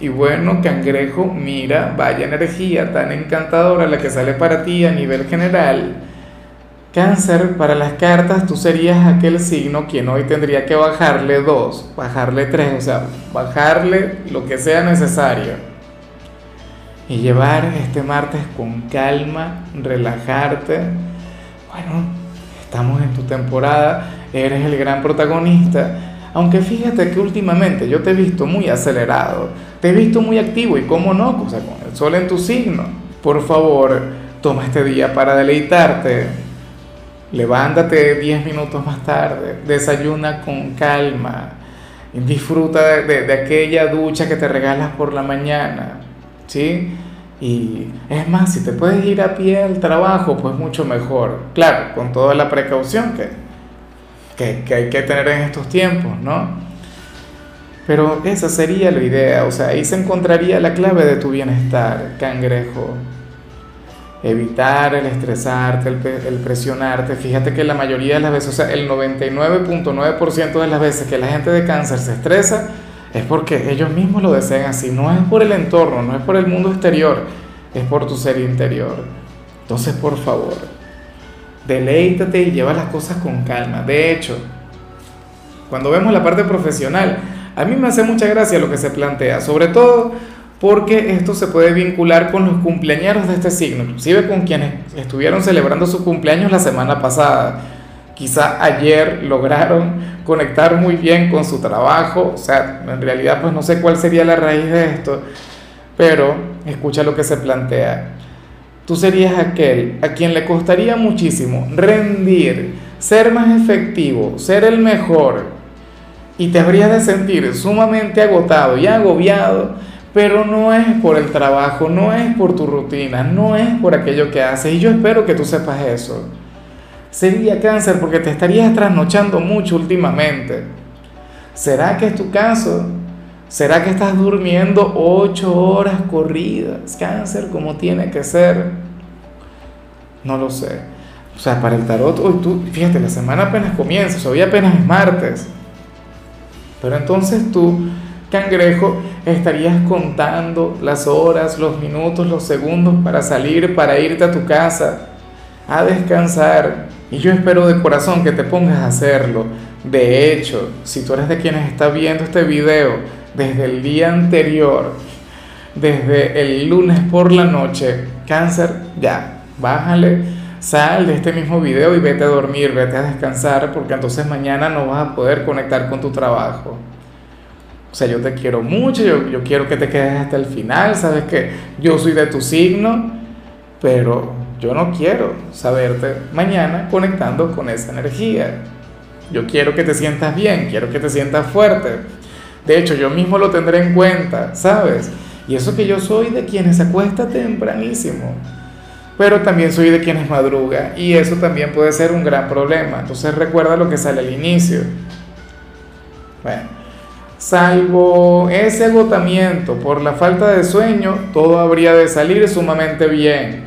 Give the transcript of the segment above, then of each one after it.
Y bueno, cangrejo, mira, vaya energía tan encantadora la que sale para ti a nivel general. Cáncer, para las cartas tú serías aquel signo quien hoy tendría que bajarle dos, bajarle tres, o sea, bajarle lo que sea necesario. Y llevar este martes con calma, relajarte. Bueno, estamos en tu temporada, eres el gran protagonista aunque fíjate que últimamente yo te he visto muy acelerado, te he visto muy activo y cómo no, o sea, con el sol en tu signo. Por favor, toma este día para deleitarte. Levántate 10 minutos más tarde, desayuna con calma, disfruta de, de, aquella ducha que te regalas por la mañana, ¿sí? Y es más, si te puedes ir a pie al trabajo, pues mucho mejor. Claro, con toda la precaución que, que, hay que tener en estos tiempos, ¿no? Pero esa sería la idea, o sea, ahí se encontraría la clave de tu bienestar, cangrejo. Evitar el estresarte, el, el presionarte. Fíjate que la mayoría de las veces, o sea, el 99.9% de las veces que la gente de cáncer se estresa es porque ellos mismos lo desean así. No es por el entorno, no es por el mundo exterior, es por tu ser interior. Entonces, por favor, deleítate y lleva las cosas con calma. De hecho, cuando vemos la parte profesional, a mí me hace mucha gracia lo que se plantea, sobre todo porque esto se puede vincular con los cumpleaños de este signo, inclusive con quienes estuvieron celebrando su cumpleaños la semana pasada. Quizá ayer lograron conectar muy bien con su trabajo, o sea, en realidad pues no sé cuál sería la raíz de esto, pero escucha lo que se plantea. Tú serías aquel a quien le costaría muchísimo rendir, ser más efectivo, ser el mejor, y te habrías de sentir sumamente agotado y agobiado, pero no es por el trabajo, no es por tu rutina, no es por aquello que haces, y yo espero que tú sepas eso. Sería cáncer porque te estarías trasnochando mucho últimamente. ¿Será que es tu caso? ¿Será que estás durmiendo ocho horas corridas? Cáncer como tiene que ser. No lo sé. O sea, para el tarot, hoy tú, fíjate, la semana apenas comienza, hoy apenas es martes. Pero entonces tú, cangrejo, estarías contando las horas, los minutos, los segundos para salir, para irte a tu casa, a descansar. Y yo espero de corazón que te pongas a hacerlo. De hecho, si tú eres de quienes está viendo este video, desde el día anterior, desde el lunes por la noche, cáncer, ya, bájale, sal de este mismo video y vete a dormir, vete a descansar, porque entonces mañana no vas a poder conectar con tu trabajo. O sea, yo te quiero mucho, yo, quiero que te quedes hasta el final, sabes que yo soy de tu signo, pero yo no quiero saberte mañana conectando con esa energía. Yo quiero que te sientas bien, quiero que te sientas fuerte, de hecho, yo mismo lo tendré en cuenta, ¿sabes? Y eso que yo soy de quienes se acuesta tempranísimo, pero también soy de quienes madruga y eso también puede ser un gran problema. Entonces recuerda lo que sale al inicio. Bueno, salvo ese agotamiento por la falta de sueño, todo habría de salir sumamente bien.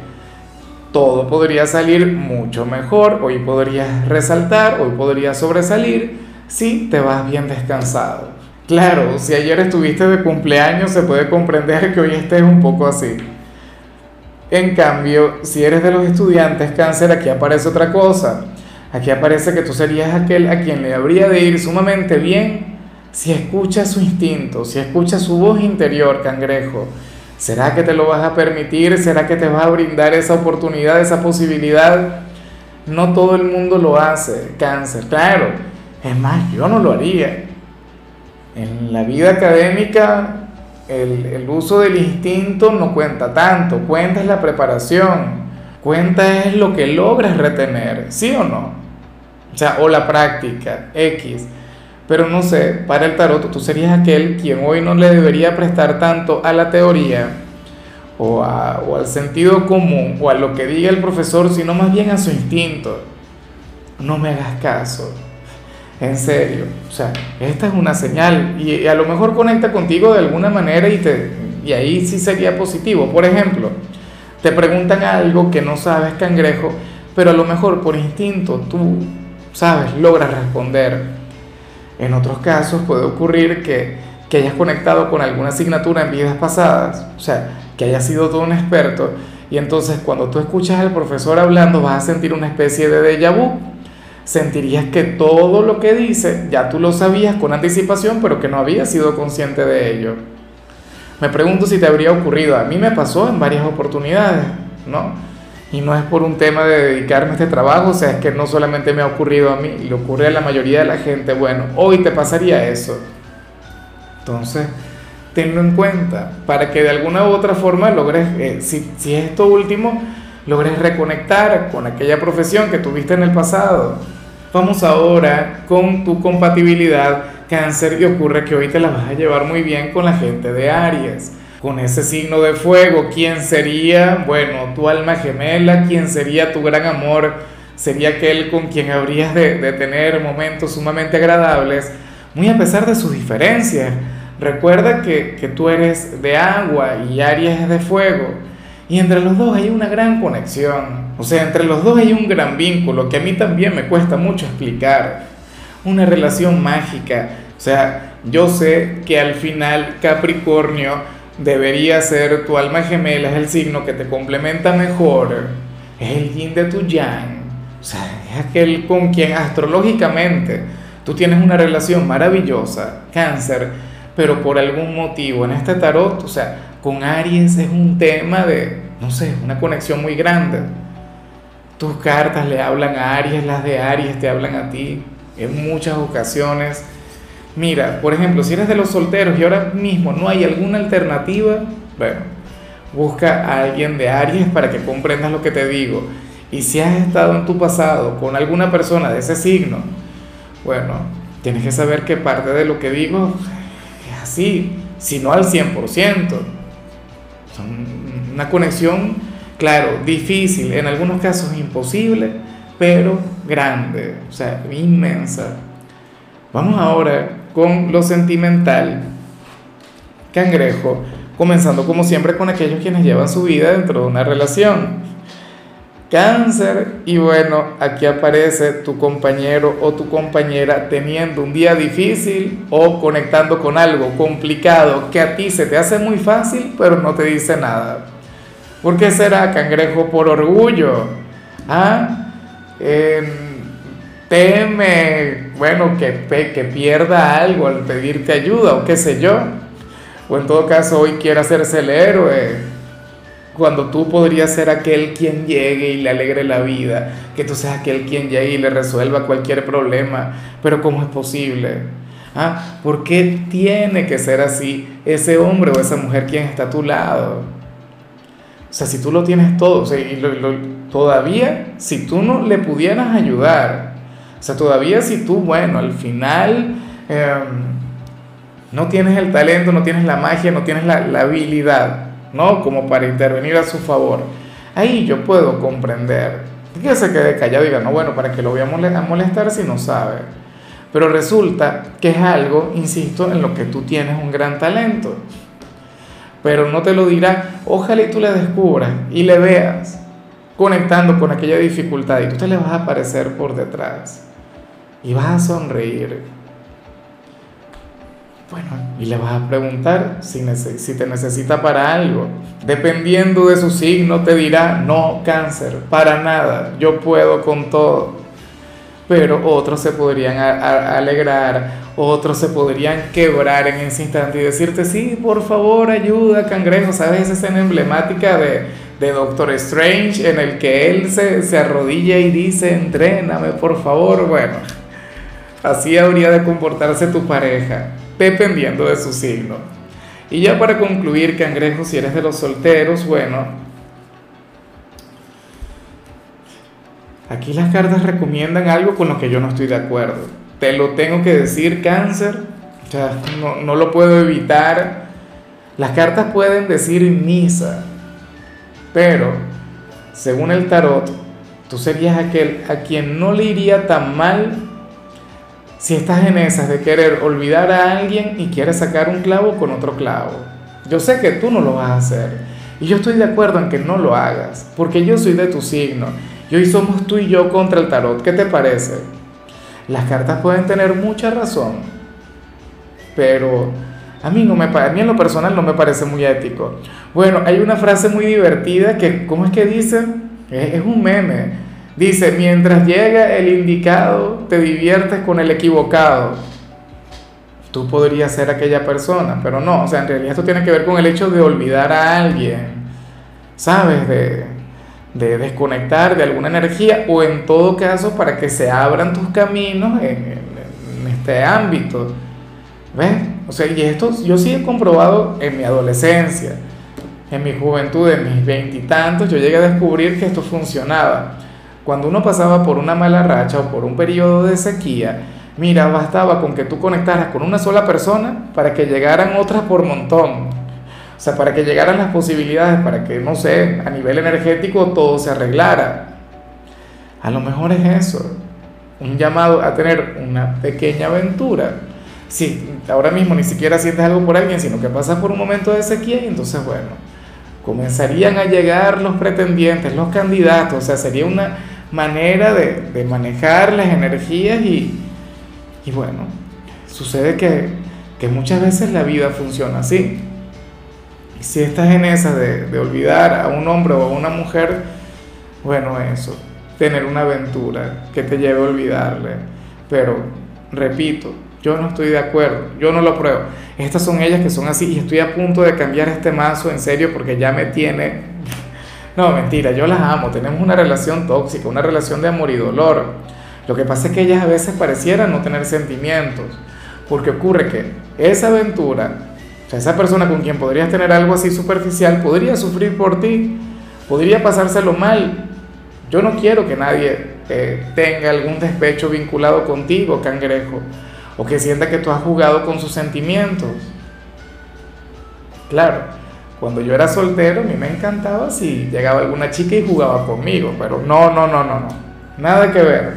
Todo podría salir mucho mejor, hoy podrías resaltar, hoy podrías sobresalir si te vas bien descansado. Claro, si ayer estuviste de cumpleaños se puede comprender que hoy estés un poco así. En cambio, si eres de los estudiantes cáncer, aquí aparece otra cosa. Aquí aparece que tú serías aquel a quien le habría de ir sumamente bien si escuchas su instinto, si escuchas su voz interior, cangrejo. ¿Será que te lo vas a permitir? ¿Será que te vas a brindar esa oportunidad, esa posibilidad? No todo el mundo lo hace, cáncer. Claro, es más, yo no lo haría. En la vida académica el, uso del instinto no cuenta tanto, cuenta es la preparación, cuenta es lo que logras retener, ¿sí o no? O sea, o la práctica, X. Pero no sé, para el tarot tú serías aquel quien hoy no le debería prestar tanto a la teoría o, o al sentido común o a lo que diga el profesor, sino más bien a su instinto. No me hagas caso. En serio, o sea, esta es una señal y, a lo mejor conecta contigo de alguna manera y, te, y ahí sí sería positivo. Por ejemplo, te preguntan algo que no sabes, cangrejo, pero a lo mejor por instinto tú, sabes, logras responder. En otros casos puede ocurrir que, que hayas conectado con alguna asignatura en vidas pasadas, o sea, que hayas sido todo un experto y entonces cuando tú escuchas al profesor hablando vas a sentir una especie de déjà vu sentirías que todo lo que dice ya tú lo sabías con anticipación, pero que no habías sido consciente de ello. Me pregunto si te habría ocurrido, a mí me pasó en varias oportunidades, ¿no? Y no es por un tema de dedicarme a este trabajo, o sea, es que no solamente me ha ocurrido a mí, le ocurre a la mayoría de la gente, bueno, hoy te pasaría eso. Entonces, tenlo en cuenta, para que de alguna u otra forma logres, eh, si, si esto último, logres reconectar con aquella profesión que tuviste en el pasado, Vamos ahora con tu compatibilidad cáncer y ocurre que hoy te la vas a llevar muy bien con la gente de Aries. Con ese signo de fuego, ¿quién sería? Bueno, tu alma gemela, ¿quién sería tu gran amor? Sería aquel con quien habrías de, de tener momentos sumamente agradables, muy a pesar de sus diferencias. Recuerda que, que tú eres de agua y Aries es de fuego. Y entre los dos hay una gran conexión. O sea, entre los dos hay un gran vínculo que a mí también me cuesta mucho explicar. Una relación mágica. O sea, yo sé que al final Capricornio debería ser tu alma gemela, es el signo que te complementa mejor. Es el yin de tu yang. O sea, es aquel con quien astrológicamente tú tienes una relación maravillosa, cáncer, pero por algún motivo en este tarot, o sea, con Aries es un tema de, no sé, una conexión muy grande. Tus cartas le hablan a Aries, las de Aries te hablan a ti en muchas ocasiones. Mira, por ejemplo, si eres de los solteros y ahora mismo no hay alguna alternativa, bueno, busca a alguien de Aries para que comprendas lo que te digo. Y si has estado en tu pasado con alguna persona de ese signo, bueno, tienes que saber que parte de lo que digo es así, si no al 100% una conexión, claro, difícil, en algunos casos imposible, pero grande, o sea, inmensa. Vamos ahora con lo sentimental. Cangrejo, comenzando como siempre con aquellos quienes llevan su vida dentro de una relación. Cáncer y bueno, aquí aparece tu compañero o tu compañera teniendo un día difícil o conectando con algo complicado que a ti se te hace muy fácil pero no te dice nada. ¿Por qué será cangrejo por orgullo? ¿Ah? teme, bueno, que, que pierda algo al pedirte ayuda o qué sé yo. O en todo caso hoy quiere hacerse el héroe cuando tú podrías ser aquel quien llegue y le alegre la vida, que tú seas aquel quien llegue y le resuelva cualquier problema, pero ¿cómo es posible? ¿Ah? ¿Por qué tiene que ser así ese hombre o esa mujer quien está a tu lado? O sea, si tú lo tienes todo, o sea, y todavía, si tú no le pudieras ayudar, o sea, todavía si tú, bueno, al final em, no tienes el talento, no tienes la magia, no tienes la, la habilidad, ¿no? Como para intervenir a su favor. Ahí yo puedo comprender. Que se quede callado y diga, no, bueno, ¿para que lo voy a molestar si no sabe? Pero resulta que es algo, insisto, en lo que tú tienes un gran talento. Pero no te lo dirá, ojalá tú le descubras y le veas conectando con aquella dificultad y tú te le vas a aparecer por detrás y vas a sonreír bueno, y le vas a preguntar si, te necesita para algo. Dependiendo de su signo, te dirá, no, cáncer, para nada, yo puedo con todo. Pero otros se podrían alegrar, otros se podrían quebrar en ese instante y decirte, sí, por favor, ayuda, cangrejo. ¿Sabes esa escena emblemática de, de Doctor Strange en el que él se, se arrodilla y dice, entréname, por favor? Bueno, así habría de comportarse tu pareja dependiendo de su signo. Y ya para concluir, cangrejo, si eres de los solteros, bueno, aquí las cartas recomiendan algo con lo que yo no estoy de acuerdo. Te lo tengo que decir, cáncer, o sea, no, no lo puedo evitar. Las cartas pueden decir misa, Pero, según el tarot, tú serías aquel a quien no le iría tan mal si estás en esas de querer olvidar a alguien y quieres sacar un clavo con otro clavo. Yo sé que tú no lo vas a hacer. Y yo estoy de acuerdo en que no lo hagas, porque yo soy de tu signo. Y hoy somos tú y yo contra el tarot. ¿Qué te parece? Las cartas pueden tener mucha razón, pero a mí, no me, a mí en lo personal no me parece muy ético. Bueno, hay una frase muy divertida que, ¿cómo es que dice? Es, es un meme. Dice, mientras llega el indicado, te diviertes con el equivocado. Tú podrías ser aquella persona, pero no, o sea, en realidad esto tiene que ver con el hecho de olvidar a alguien, ¿sabes? De, de desconectar de alguna energía o en todo caso para que se abran tus caminos en, en este ámbito. ¿Ves? O sea, y esto yo sí he comprobado en mi adolescencia, en mi juventud, en mis veintitantos, yo llegué a descubrir que esto funcionaba. Cuando uno pasaba por una mala racha o por un periodo de sequía, mira, bastaba con que tú conectaras con una sola persona para que llegaran otras por montón. O sea, para que llegaran las posibilidades, para que, no sé, a nivel energético todo se arreglara. A lo mejor es eso, un llamado a tener una pequeña aventura. Si ahora mismo ni siquiera sientes algo por alguien, sino que pasas por un momento de sequía y entonces, bueno, comenzarían a llegar los pretendientes, los candidatos, o sea, sería una manera de, de manejar las energías y, y bueno, sucede que, que, muchas veces la vida funciona así. Si estás en esa de, de olvidar a un hombre o a una mujer, bueno, eso, tener una aventura que te lleve a olvidarle. Pero, repito, yo no estoy de acuerdo, yo no lo apruebo. Estas son ellas que son así y estoy a punto de cambiar este mazo en serio porque ya me tiene no, mentira, yo las amo, tenemos una relación tóxica, una relación de amor y dolor. Lo que pasa es que ellas a veces parecieran no tener sentimientos, porque ocurre que esa aventura, o sea, esa persona con quien podrías tener algo así superficial, podría sufrir por ti, podría pasárselo mal. Yo no quiero que nadie eh, tenga algún despecho vinculado contigo, cangrejo, o que sienta que tú has jugado con sus sentimientos. Claro, cuando yo era soltero, a mí me encantaba si llegaba alguna chica y jugaba conmigo, pero no, no, no, no, no, nada que ver.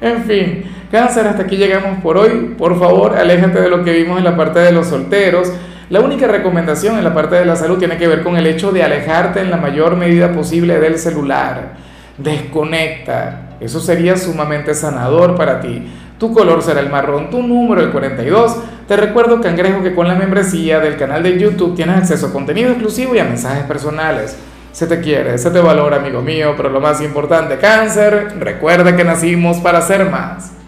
En fin, cáncer, hasta aquí llegamos por hoy. Por favor, aléjate de lo que vimos en la parte de los solteros. La única recomendación en la parte de la salud tiene que ver con el hecho de alejarte en la mayor medida posible del celular. Desconecta. Eso sería sumamente sanador para ti. Tu color será el marrón, tu número el 42. Te recuerdo, cangrejo, que con la membresía del canal de YouTube tienes acceso a contenido exclusivo y a mensajes personales. Se te quiere, se te valora, amigo mío, pero lo más importante, cáncer, recuerda que nacimos para ser más.